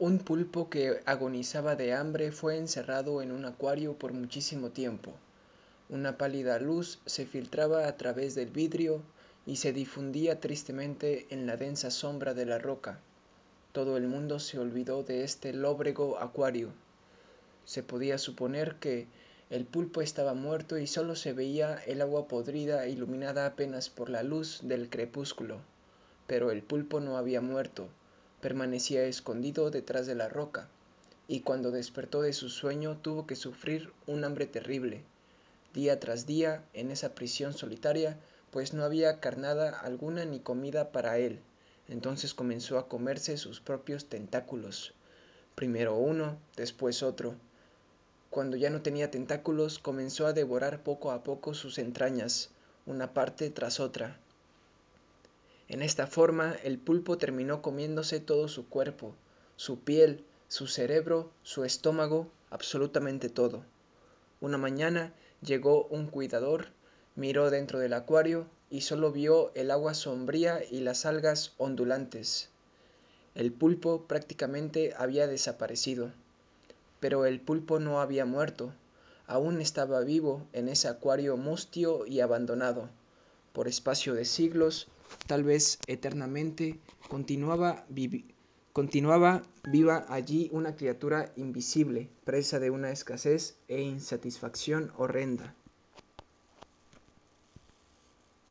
Un pulpo que agonizaba de hambre fue encerrado en un acuario por muchísimo tiempo. Una pálida luz se filtraba a través del vidrio y se difundía tristemente en la densa sombra de la roca. Todo el mundo se olvidó de este lóbrego acuario. Se podía suponer que el pulpo estaba muerto y solo se veía el agua podrida iluminada apenas por la luz del crepúsculo. Pero el pulpo no había muerto permanecía escondido detrás de la roca, y cuando despertó de su sueño tuvo que sufrir un hambre terrible, día tras día en esa prisión solitaria, pues no había carnada alguna ni comida para él. Entonces comenzó a comerse sus propios tentáculos, primero uno, después otro. Cuando ya no tenía tentáculos, comenzó a devorar poco a poco sus entrañas, una parte tras otra, en esta forma el pulpo terminó comiéndose todo su cuerpo, su piel, su cerebro, su estómago, absolutamente todo. Una mañana llegó un cuidador, miró dentro del acuario y solo vio el agua sombría y las algas ondulantes. El pulpo prácticamente había desaparecido. Pero el pulpo no había muerto, aún estaba vivo en ese acuario mustio y abandonado. Por espacio de siglos tal vez eternamente, continuaba, continuaba viva allí una criatura invisible, presa de una escasez e insatisfacción horrenda.